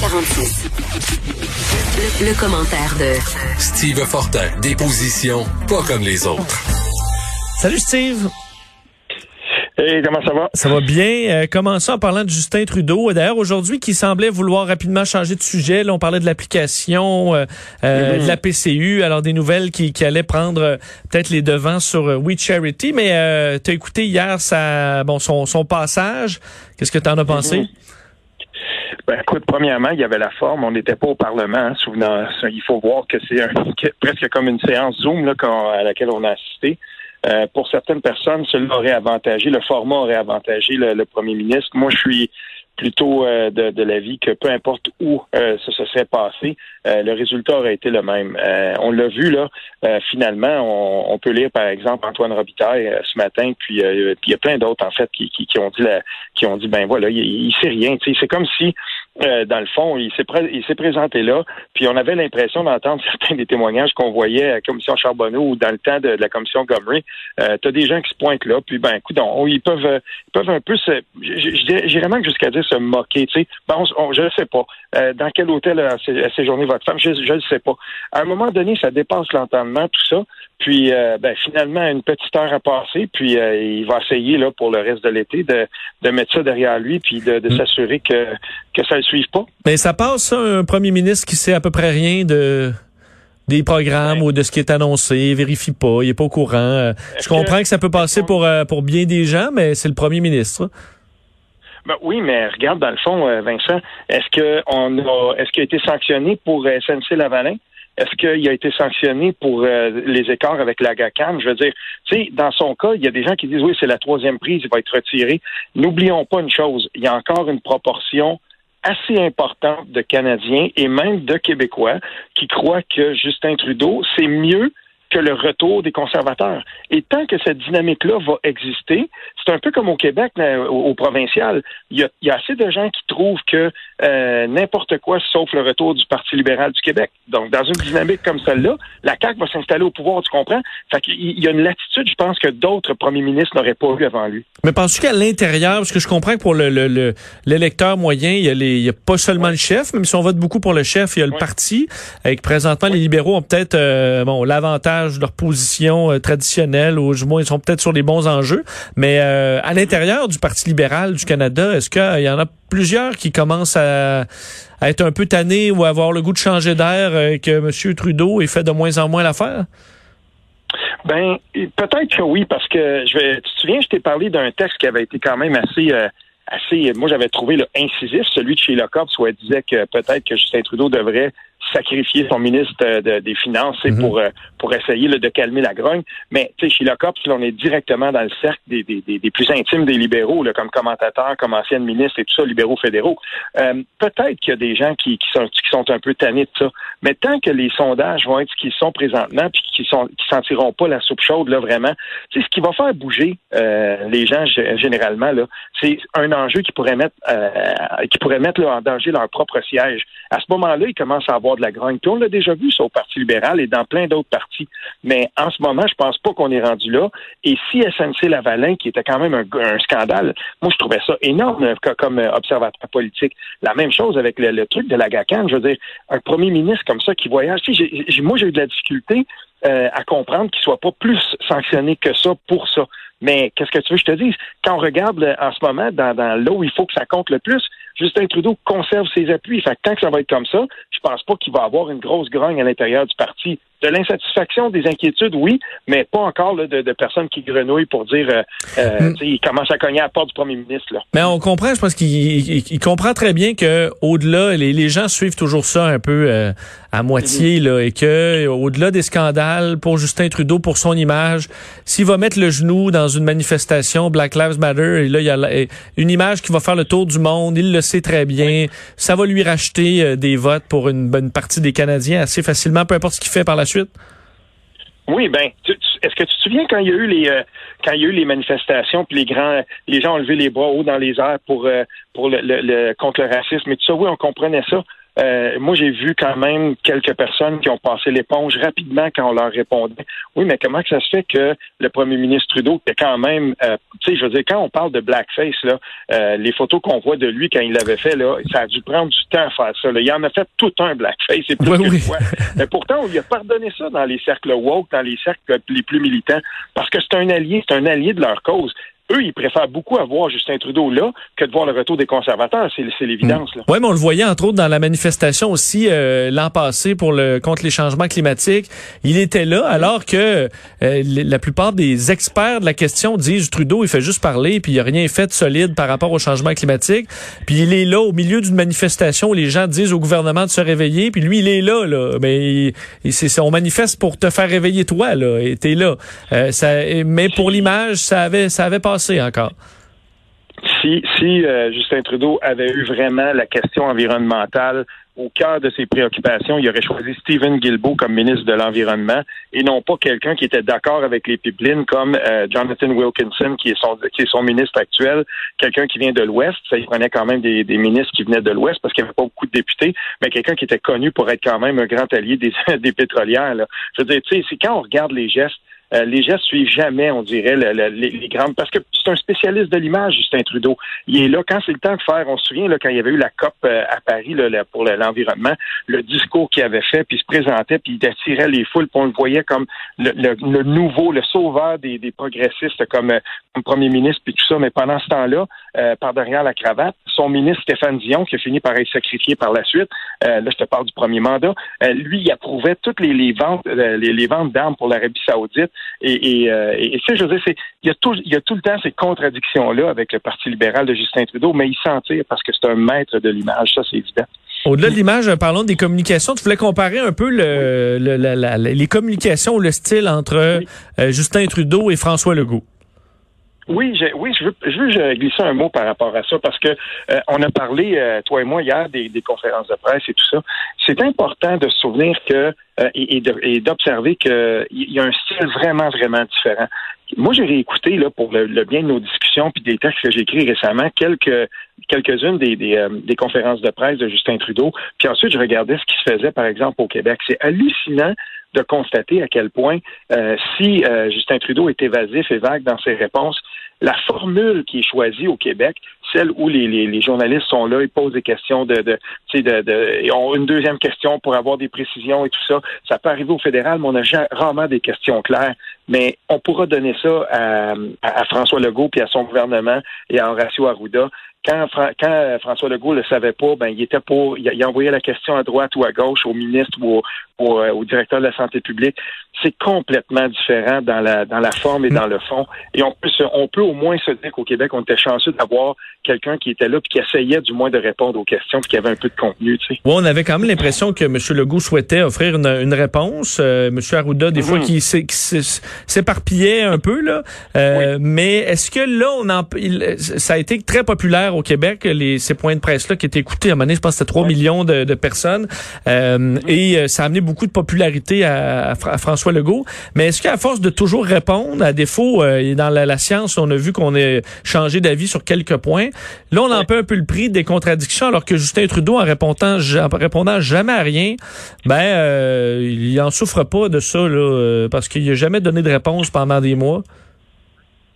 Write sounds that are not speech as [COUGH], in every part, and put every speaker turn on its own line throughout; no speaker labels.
346. Le, commentaire de
Steve Fortin, des positions pas comme les autres.
Salut Steve.
Hey, comment ça va?
Ça va bien? Euh, commençons en parlant de Justin Trudeau. D'ailleurs, aujourd'hui, qui semblait vouloir rapidement changer de sujet. Là, on parlait de l'application, euh, euh,
Mm-hmm.
de la PCU, alors des nouvelles qui, qui allaient prendre peut-être les devants sur We Charity. Mais euh, tu as écouté hier sa, bon, son, son passage. Qu'est-ce que tu en as pensé?
Ben, écoute, premièrement, il y avait la forme. On n'était pas au Parlement. Hein, souvenant, il faut voir que c'est [LAUGHS] presque comme une séance Zoom là, à laquelle on a assisté. Euh, pour certaines personnes, cela aurait avantagé, le format aurait avantagé le, premier ministre. Moi, je suis plutôt euh, de, de l'avis que peu importe où euh, ça se serait passé, euh, le résultat aurait été le même. Euh, on l'a vu là, euh, finalement, on, on peut lire par exemple Antoine Robitaille euh, ce matin, puis il y a plein d'autres en fait qui, qui, qui ont dit la, qui ont dit ben voilà, il, il sait rien. C'est comme si euh, dans le fond, il s'est il s'est présenté là, puis on avait l'impression d'entendre [LAUGHS] certains des témoignages qu'on voyait à la commission Charbonneau ou dans le temps de, la commission Gomery. Euh, T'as des gens qui se pointent là, puis ben écoute, ils peuvent euh, ils peuvent un peu se j'irais même jusqu'à dire se moquer, tu sais. Bon, on- je ne sais pas. Euh, dans quel hôtel a séjourné votre femme, je ne sais pas. À un moment donné, ça dépasse l'entendement, tout ça. Puis euh, ben, finalement, une petite heure a passé, puis euh, il va essayer là pour le reste de l'été de, de mettre ça derrière lui, puis de, de
Mm.
s'assurer que, que ça ne le suive pas.
Mais ça passe, ça, un premier ministre qui sait à peu près rien de des programmes
Ouais.
ou de ce qui est annoncé, vérifie pas, il est pas au courant. Euh, Je comprends
que-
que ça peut passer pour pour bien des gens, mais c'est le premier ministre.
Ben oui, mais regarde, dans le fond, Vincent, est-ce que on a est-ce qu'il a été sanctionné pour SNC Lavalin? Est-ce qu'il a été sanctionné pour euh, les écarts avec la GACAN? Je veux dire, tu sais, dans son cas, il y a des gens qui disent oui, c'est la troisième prise, il va être retiré. N'oublions pas une chose, il y a encore une proportion assez importante de Canadiens et même de Québécois qui croient que Justin Trudeau, c'est mieux que le retour des conservateurs. Et tant que cette dynamique-là va exister, c'est un peu comme au Québec, là, au, au provincial. Il y, a, il y a assez de gens qui trouvent que euh, n'importe quoi sauf le retour du Parti libéral du Québec. Donc, dans une dynamique comme celle-là, la CAQ va s'installer au pouvoir, tu comprends? Fait qu'il il y a une latitude, je pense, que d'autres premiers ministres n'auraient pas eu avant lui.
Mais penses-tu qu'à l'intérieur, parce que je comprends que pour le le- le- l'électeur moyen, il y, a les, il y a pas seulement le chef, même si on vote beaucoup pour le chef, il y a le
Ouais.
parti. Et que présentement, les libéraux ont peut-être euh, bon l'avantage de leur position euh, traditionnelle, ou du moins ils sont peut-être sur les bons enjeux. Mais euh, à l'intérieur du Parti libéral du Canada, est-ce qu'il y en a plusieurs qui commencent à, être un peu tannés ou à avoir le goût de changer d'air euh, que M. Trudeau ait fait de moins en moins l'affaire?
Ben, peut-être que oui, parce que je vais. Tu te souviens, je t'ai parlé d'un texte qui avait été quand même assez. euh, assez moi, j'avais trouvé le incisif, celui de chez Locop, où elle disait que peut-être que Justin Trudeau devrait sacrifier son ministre euh, de- des Finances
Mhm.
pour euh, pour essayer là, de calmer la grogne. Mais tu sais, chez Locop, on est directement dans le cercle des, des, des, des plus intimes des libéraux, là, comme commentateurs, comme anciennes ministres et tout ça, libéraux fédéraux. Euh, peut-être qu'il y a des gens qui, qui, sont, qui sont un peu tannés de ça. Mais tant que les sondages vont être ce qu'ils sont présentement, puis qui sont qui sentiront pas la soupe chaude, là, vraiment, tu sais, ce qui va faire bouger euh, les gens généralement, là, c'est un enjeu qui pourrait mettre euh, qui pourrait mettre là, en danger leur propre siège. À ce moment-là, ils commencent à avoir de la grogne. On l'a déjà vu, ça, au Parti libéral et dans plein d'autres partis. Mais en ce moment, je pense pas qu'on est rendu là. Et si SNC Lavalin, qui était quand même un, scandale, moi, je trouvais ça énorme euh, co- comme euh, observateur politique. La même chose avec le, truc de la GACAN. Je veux dire, un premier ministre comme ça qui voyage. Moi, j'ai eu de la difficulté euh, à comprendre qu'il soit pas plus sanctionné que ça pour ça. Mais qu'est-ce que tu veux que je te dise? Quand on regarde en ce moment dans, dans où il faut que ça compte le plus, Justin Trudeau conserve ses appuis. Fait que tant que ça va être comme ça, je pense pas qu'il va avoir une grosse grogne à l'intérieur du parti. De l'insatisfaction, des inquiétudes, oui, mais pas encore là, de, de personnes qui grenouillent pour dire euh, euh,
Mm.
tu sais, il commence à cogner à la porte du premier ministre. Là.
Mais on comprend, je pense qu'il il- il comprend très bien que au-delà, les, les gens suivent toujours ça un peu euh, à moitié là, et que au-delà des scandales pour Justin Trudeau, pour son image, s'il va mettre le genou dans une manifestation Black Lives Matter, et là il y a la- une image qui va faire le tour du monde, il le sait très bien, ça va lui racheter euh, des votes pour une bonne partie des Canadiens assez facilement, peu importe ce qu'il fait par la
Oui, ben, est-ce que tu te souviens quand il y a eu les euh, quand il y a eu les manifestations, puis les grands, les gens ont levé les bras haut dans les airs pour euh, pour le- contre le racisme et tout ça? Oui, on comprenait ça. Euh, moi, j'ai vu quand même quelques personnes qui ont passé l'éponge rapidement quand on leur répondait. Oui, mais comment que ça se fait que le premier ministre Trudeau était quand même, euh, tu sais, je veux dire, quand on parle de blackface, là, euh, les photos qu'on voit de lui quand il l'avait fait, là, ça a dû prendre du temps à faire ça. Là. Il en a fait tout un blackface, c'est plus
oui,
fois. Mais pourtant, on lui a pardonné ça dans les cercles woke, dans les cercles les plus militants, parce que c'est un allié, c'est un allié de leur cause eux, ils préfèrent beaucoup avoir Justin Trudeau là que de voir le retour des conservateurs. C'est l'évidence.
Oui, mais on le voyait entre autres dans la manifestation aussi euh, l'an passé pour le contre les changements climatiques. Il était là alors que euh, la plupart des experts de la question disent Trudeau, il fait juste parler puis il a rien fait de solide par rapport au changement climatique. Puis il est là au milieu d'une manifestation où les gens disent au gouvernement de se réveiller. Puis lui, il est là, là. Mais il, on manifeste pour te faire réveiller toi, là. Et t'es là. Euh, ça, mais pour l'image, ça avait, ça avait passé encore?
Si, euh, Justin Trudeau avait eu vraiment la question environnementale au cœur de ses préoccupations, il aurait choisi Stephen Guilbeault comme ministre de l'Environnement et non pas quelqu'un qui était d'accord avec les pipelines comme euh, Jonathan Wilkinson, qui est, son, ministre actuel, quelqu'un qui vient de l'Ouest. Ça, il prenait quand même des, ministres qui venaient de l'Ouest parce qu'il n'y avait pas beaucoup de députés, mais quelqu'un qui était connu pour être quand même un grand allié des, [LAUGHS] pétrolières. Je veux dire, tu sais, c'est quand on regarde les gestes euh, les gestes suivent jamais, on dirait, les, grandes. Parce que c'est un spécialiste de l'image, Justin Trudeau. Il est là quand c'est le temps de faire. On se souvient là, quand il y avait eu la COP euh, à Paris pour l'environnement, le discours qu'il avait fait, puis il se présentait, puis il attirait les foules, puis on le voyait comme le, nouveau, le sauveur des, progressistes, comme, euh, comme, premier ministre, puis tout ça. Mais pendant ce temps-là, par derrière la cravate, son ministre Stéphane Dion, qui a fini par être sacrifié par la suite, là je te parle du premier mandat, lui, il approuvait toutes les, les ventes, les ventes d'armes pour l'Arabie Saoudite. Et, et, euh, et, je veux dire, c'est, il y a tout, il y a tout le temps ces contradictions-là avec le Parti libéral de Justin Trudeau, mais il s'en tire parce que c'est un maître de l'image, ça c'est évident.
Au-delà de l'image, euh, parlons des communications. Tu voulais comparer un peu le, les communications, le style entre euh, Justin Trudeau et François Legault.
Oui, je, oui, je veux, je veux glisser un mot par rapport à ça parce que euh, on a parlé, euh, toi et moi, hier, des, des, conférences de presse et tout ça. C'est important de se souvenir que euh, et, d'observer qu'il y a un style vraiment, vraiment différent. Moi, j'ai réécouté là pour le, bien de nos discussions puis des textes que j'ai écrits récemment quelques quelques-unes des, des, des, conférences de presse de Justin Trudeau. Puis ensuite, je regardais ce qui se faisait, par exemple, au Québec. C'est hallucinant de constater à quel point, euh, si euh, Justin Trudeau est évasif et vague dans ses réponses, la formule qui est choisie au Québec, celle où les, les, journalistes sont là, ils posent des questions de, de, de, de, ont une deuxième question pour avoir des précisions et tout ça. Ça peut arriver au fédéral, mais on a rarement des questions claires. Mais on pourra donner ça à, à, François Legault puis à son gouvernement et à Horacio Arruda. Quand, quand François Legault le savait pas, ben il était pour, il, il envoyait la question à droite ou à gauche au ministre ou au, euh, au, directeur de la santé publique, c'est complètement différent dans la dans la forme et dans le fond. Et on peut on peut au moins se dire qu'au Québec, on était chanceux d'avoir quelqu'un qui était là et qui essayait du moins de répondre aux questions, puis qui avait un peu de contenu. Tu sais.
Oui, on avait quand même l'impression que M. Legault souhaitait offrir une, réponse. Euh, M. Arruda, des fois, mhm. qui, s'éparpillait un peu là. Euh, mais est-ce que là, on en, ça a été très populaire au Québec les ces points de presse là qui étaient écoutés à un moment donné, je pense que c'était 3 millions de, personnes mhm. et ça a amené beaucoup de popularité à, François Legault. Mais est-ce qu'à force de toujours répondre, à défaut, euh, dans la, science, on a vu qu'on a changé d'avis sur quelques points. Là, on en paie un peu le prix des contradictions, alors que Justin Trudeau, en répondant, répondant jamais à rien, ben, euh, il en souffre pas de ça, là, euh, parce qu'il n'a jamais donné de réponse pendant des mois.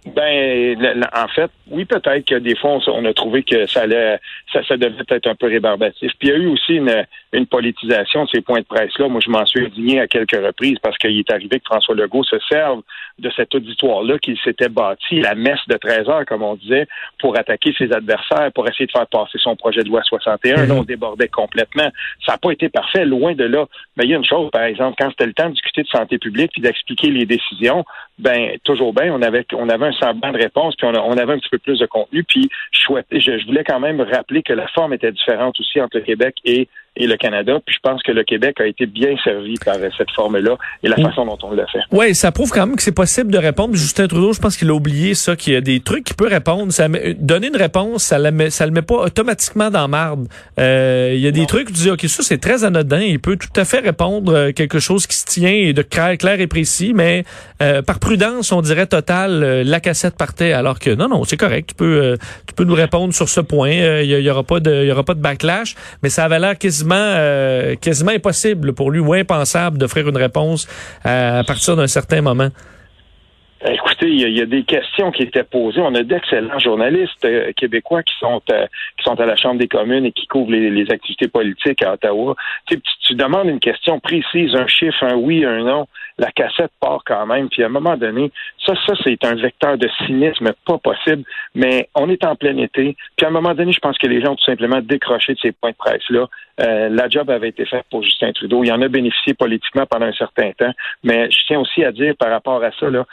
Ben, en fait, oui, peut-être que des fois, on, a trouvé que ça allait, ça, ça devait être un peu rébarbatif. Puis il y a eu aussi une, une politisation de ces points de presse-là. Moi, je m'en suis indigné à quelques reprises parce qu'il est arrivé que François Legault se serve de cet auditoire-là qu'il s'était bâti, la messe de 13 heures, comme on disait, pour attaquer ses adversaires, pour essayer de faire passer son projet de loi 61. Là, on débordait complètement. Ça n'a pas été parfait, loin de là. Mais il y a une chose, par exemple, quand c'était le temps de discuter de santé publique puis d'expliquer les décisions, ben toujours bien, on avait on avait un semblant de réponse puis on, on avait un petit peu plus de contenu. Puis je, je voulais quand même rappeler que la forme était différente aussi entre le Québec et et le Canada. Puis je pense que le Québec a été bien servi par cette forme-là et la mm. façon dont on l'a fait.
Oui, ça prouve quand même que c'est possible de répondre. Justin Trudeau, je pense qu'il a oublié ça, qu'il y a des trucs qu'il peut répondre. Ça donner une réponse, ça ne ça le met pas automatiquement dans marde. Euh, il y a des trucs où tu dis, OK, ça c'est très anodin. Il peut tout à fait répondre euh, quelque chose qui se tient et de clair, clair et précis, mais euh, par prudence, on dirait total, la cassette partait. Alors que non, non, c'est correct. Tu peux, tu peux nous répondre sur ce point. Il y, aura pas de, il y aura pas de backlash, mais ça avait l'air quasiment quasiment, quasiment impossible pour lui ou impensable d'offrir une réponse à partir d'un certain moment.
Écoutez, il y, a, des questions qui étaient posées. On a d'excellents journalistes euh, québécois qui sont euh, qui sont à la Chambre des communes et qui couvrent les, activités politiques à Ottawa. Tu, demandes une question précise, un chiffre, un oui, un non. La cassette part quand même. Puis à un moment donné, ça, ça c'est un vecteur de cynisme pas possible. Mais on est en plein été. Puis à un moment donné, je pense que les gens ont tout simplement décroché de ces points de presse là. Euh, la job avait été faite pour Justin Trudeau. Il en a bénéficié politiquement pendant un certain temps. Mais je tiens aussi à dire par rapport à ça là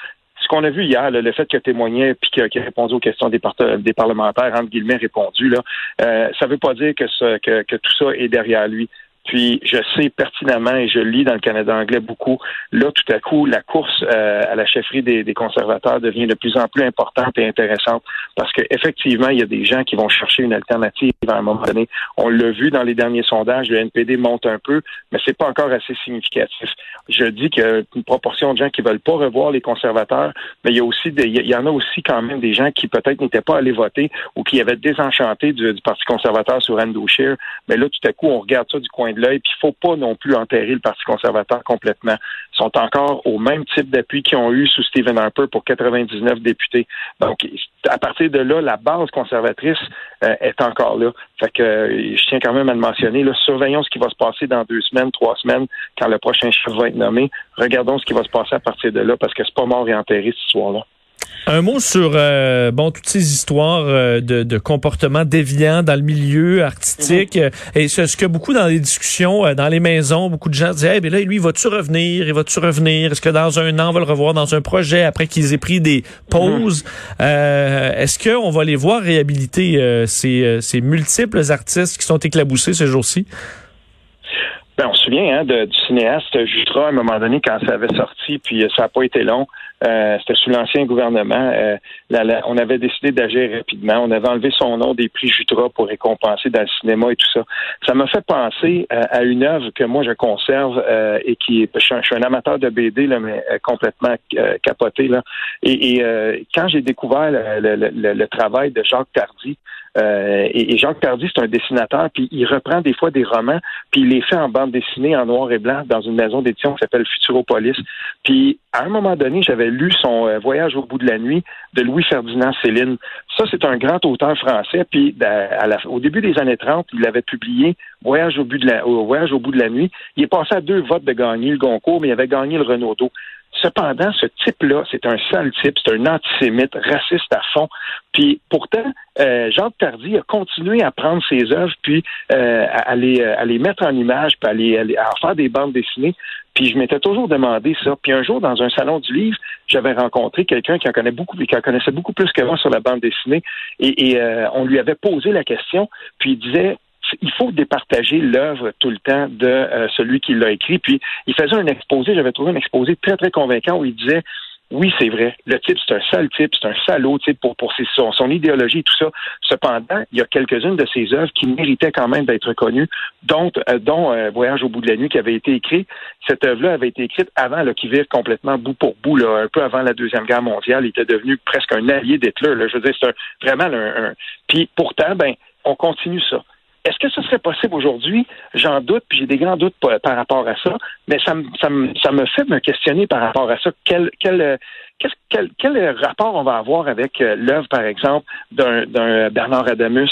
ce qu'on a vu hier, le fait qu'il témoigné puis qu'il a répondu aux questions des, des parlementaires, entre guillemets, répondu, là, euh, ça ne veut pas dire que tout ça est derrière lui. Puis je sais pertinemment et je lis dans le Canada anglais beaucoup. Là, tout à coup, la course euh, à la chefferie des, conservateurs devient de plus en plus importante et intéressante parce qu'effectivement, il y a des gens qui vont chercher une alternative à un moment donné. On l'a vu dans les derniers sondages, le NPD monte un peu, mais c'est pas encore assez significatif. Je dis qu'il y a une proportion de gens qui veulent pas revoir les conservateurs, mais il y a aussi des, il y en a aussi quand même des gens qui peut-être n'étaient pas allés voter ou qui avaient désenchanté du, du Parti conservateur sur Andrew Scheer. Mais là, tout à coup, on regarde ça du coin de l'œil, puis il faut pas non plus enterrer le Parti conservateur complètement. Ils sont encore au même type d'appui qu'ils ont eu sous Stephen Harper pour 99 députés. Donc, à partir de là, la base conservatrice euh, est encore là. Fait que euh, je tiens quand même à le mentionner. Surveillons ce qui va se passer dans deux semaines, trois semaines, quand le prochain chef va être nommé. Regardons ce qui va se passer à partir de là, parce que c'est pas mort et enterré cette histoire-là.
Un mot sur euh, bon toutes ces histoires euh, de, de comportements déviants dans le milieu artistique. Mhm. et ce, ce, que beaucoup dans les discussions euh, dans les maisons beaucoup de gens disaient eh bien là lui va-tu revenir? Il va-tu revenir? Est-ce que dans un an on va le revoir dans un projet après qu'ils aient pris des pauses? Mhm. est-ce que on va les voir réhabiliter ces, ces multiples artistes qui sont éclaboussés ces jours-ci
ben, on se souvient hein, du cinéaste Jutra à un moment donné quand ça avait sorti, puis ça n'a pas été long. Euh, c'était sous l'ancien gouvernement. Euh, on avait décidé d'agir rapidement. On avait enlevé son nom des prix Jutra pour récompenser dans le cinéma et tout ça. Ça m'a fait penser euh, à une œuvre que moi je conserve et qui est. Je suis, un, amateur de BD là, mais complètement capoté là. Et, quand j'ai découvert le, le, le, travail de Jacques Tardy, euh, et, Jacques Tardy, c'est un dessinateur, puis il reprend des fois des romans, puis il les fait en bande dessinée en noir et blanc dans une maison d'édition qui s'appelle Futuropolis. Puis à un moment donné, j'avais lu son euh, Voyage au bout de la nuit de Louis-Ferdinand Céline. Ça, c'est un grand auteur français. Puis au début des années 30, il avait publié Voyage au, bout de la, Voyage au bout de la nuit. Il est passé à deux votes de gagner le Goncourt, mais il avait gagné le Renaudot. Cependant, ce type-là, c'est un sale type, c'est un antisémite, raciste à fond. Puis pourtant, euh, Jacques Tardy a continué à prendre ses œuvres, puis euh, à, les, à les mettre en image, puis à, les, à faire des bandes dessinées. Puis je m'étais toujours demandé ça. Puis un jour, dans un salon du livre, j'avais rencontré quelqu'un qui en connaît beaucoup, qui en connaissait beaucoup plus que moi sur la bande dessinée, et, euh, on lui avait posé la question, puis il disait il faut départager l'œuvre tout le temps de euh, celui qui l'a écrit. Puis il faisait un exposé, j'avais trouvé un exposé très, très convaincant où il disait oui, c'est vrai. Le type, c'est un sale type, c'est un salaud type pour, pour ses, son, son, idéologie et tout ça. Cependant, il y a quelques-unes de ses œuvres qui méritaient quand même d'être connues, dont, euh, dont euh, Voyage au bout de la nuit qui avait été écrit. Cette œuvre-là avait été écrite avant là, qu'il vive complètement bout pour bout, là, un peu avant la Deuxième Guerre mondiale. Il était devenu presque un allié d'Hitler. Je veux dire, c'est vraiment un, un... Puis pourtant, ben, on continue ça. Est-ce que ce serait possible aujourd'hui? J'en doute, puis j'ai des grands doutes par, rapport à ça, mais ça, me, ça, me, ça me fait me questionner par rapport à ça. Quel, quel, quel, quel rapport on va avoir avec euh, l'œuvre, par exemple, d'un Bernard Adamus?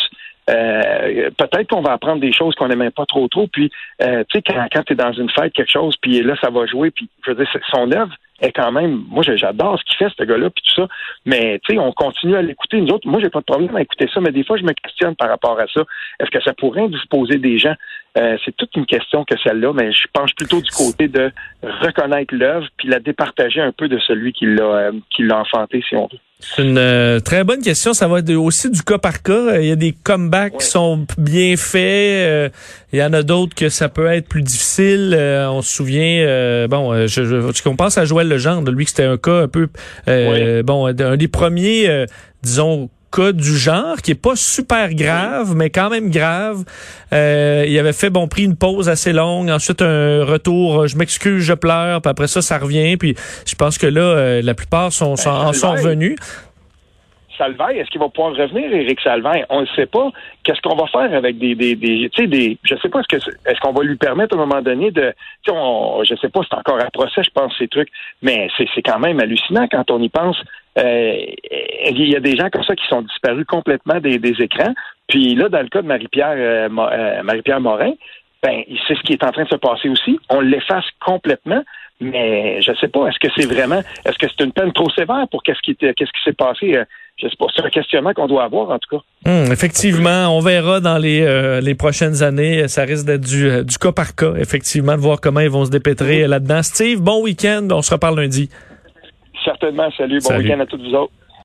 Euh, peut-être qu'on va apprendre des choses qu'on n'aimait pas trop trop. Puis, euh, tu sais, quand, quand tu es dans une fête, quelque chose, puis là, ça va jouer, puis je veux dire, son œuvre est quand même, moi j'adore ce qu'il fait, ce gars-là, puis tout ça. Mais tu sais, on continue à l'écouter. Nous autres, moi j'ai pas de problème à écouter ça, mais des fois je me questionne par rapport à ça. Est-ce que ça pourrait disposer des gens? Euh, c'est toute une question que celle-là, mais je penche plutôt du côté de reconnaître l'œuvre puis la départager un peu de celui qui l'a euh, qui l'a enfanté, si on veut.
C'est une euh, très bonne question. Ça va être aussi du cas par cas. Il y a des comebacks qui sont bien faits. il y en a d'autres que ça peut être plus difficile. on se souvient, bon, je, je, on pense à Joël Legendre, lui, que c'était un cas un peu, bon, un des premiers, disons, cas du genre qui est pas super grave, mais quand même grave. Euh, il avait fait bon pris une pause assez longue, ensuite un retour, je m'excuse, je pleure, puis après ça ça revient, puis je pense que là euh, la plupart sont, sont en sont revenus.
Salvaille, est-ce qu'il va pouvoir revenir, Éric Salvaille? On ne sait pas. Qu'est-ce qu'on va faire avec des, des, des tu sais, des, je sais pas, est-ce que, est-ce qu'on va lui permettre à un moment donné de, tu sais, on, je sais pas, c'est encore un procès, je pense, ces trucs, mais c'est, c'est quand même hallucinant quand on y pense. Euh, il y a des gens comme ça qui sont disparus complètement des, des écrans. Puis là, dans le cas de Marie-Pierre, euh, euh, Marie-Pierre Morin, ben, c'est ce qui est en train de se passer aussi. On l'efface complètement. Mais je ne sais pas, est-ce que c'est vraiment, est-ce que c'est une peine trop sévère pour qu'est-ce qui, qu'est-ce qui s'est passé? Euh, je sais pas, c'est un questionnement qu'on doit avoir en tout cas.
Hum, effectivement, on verra dans les, euh, les prochaines années. Ça risque d'être du, euh, du cas par cas, effectivement, de voir comment ils vont se dépêtrer là-dedans. Steve, bon week-end. On se reparle lundi.
Certainement. Salut. Bon week-end à tous vous autres.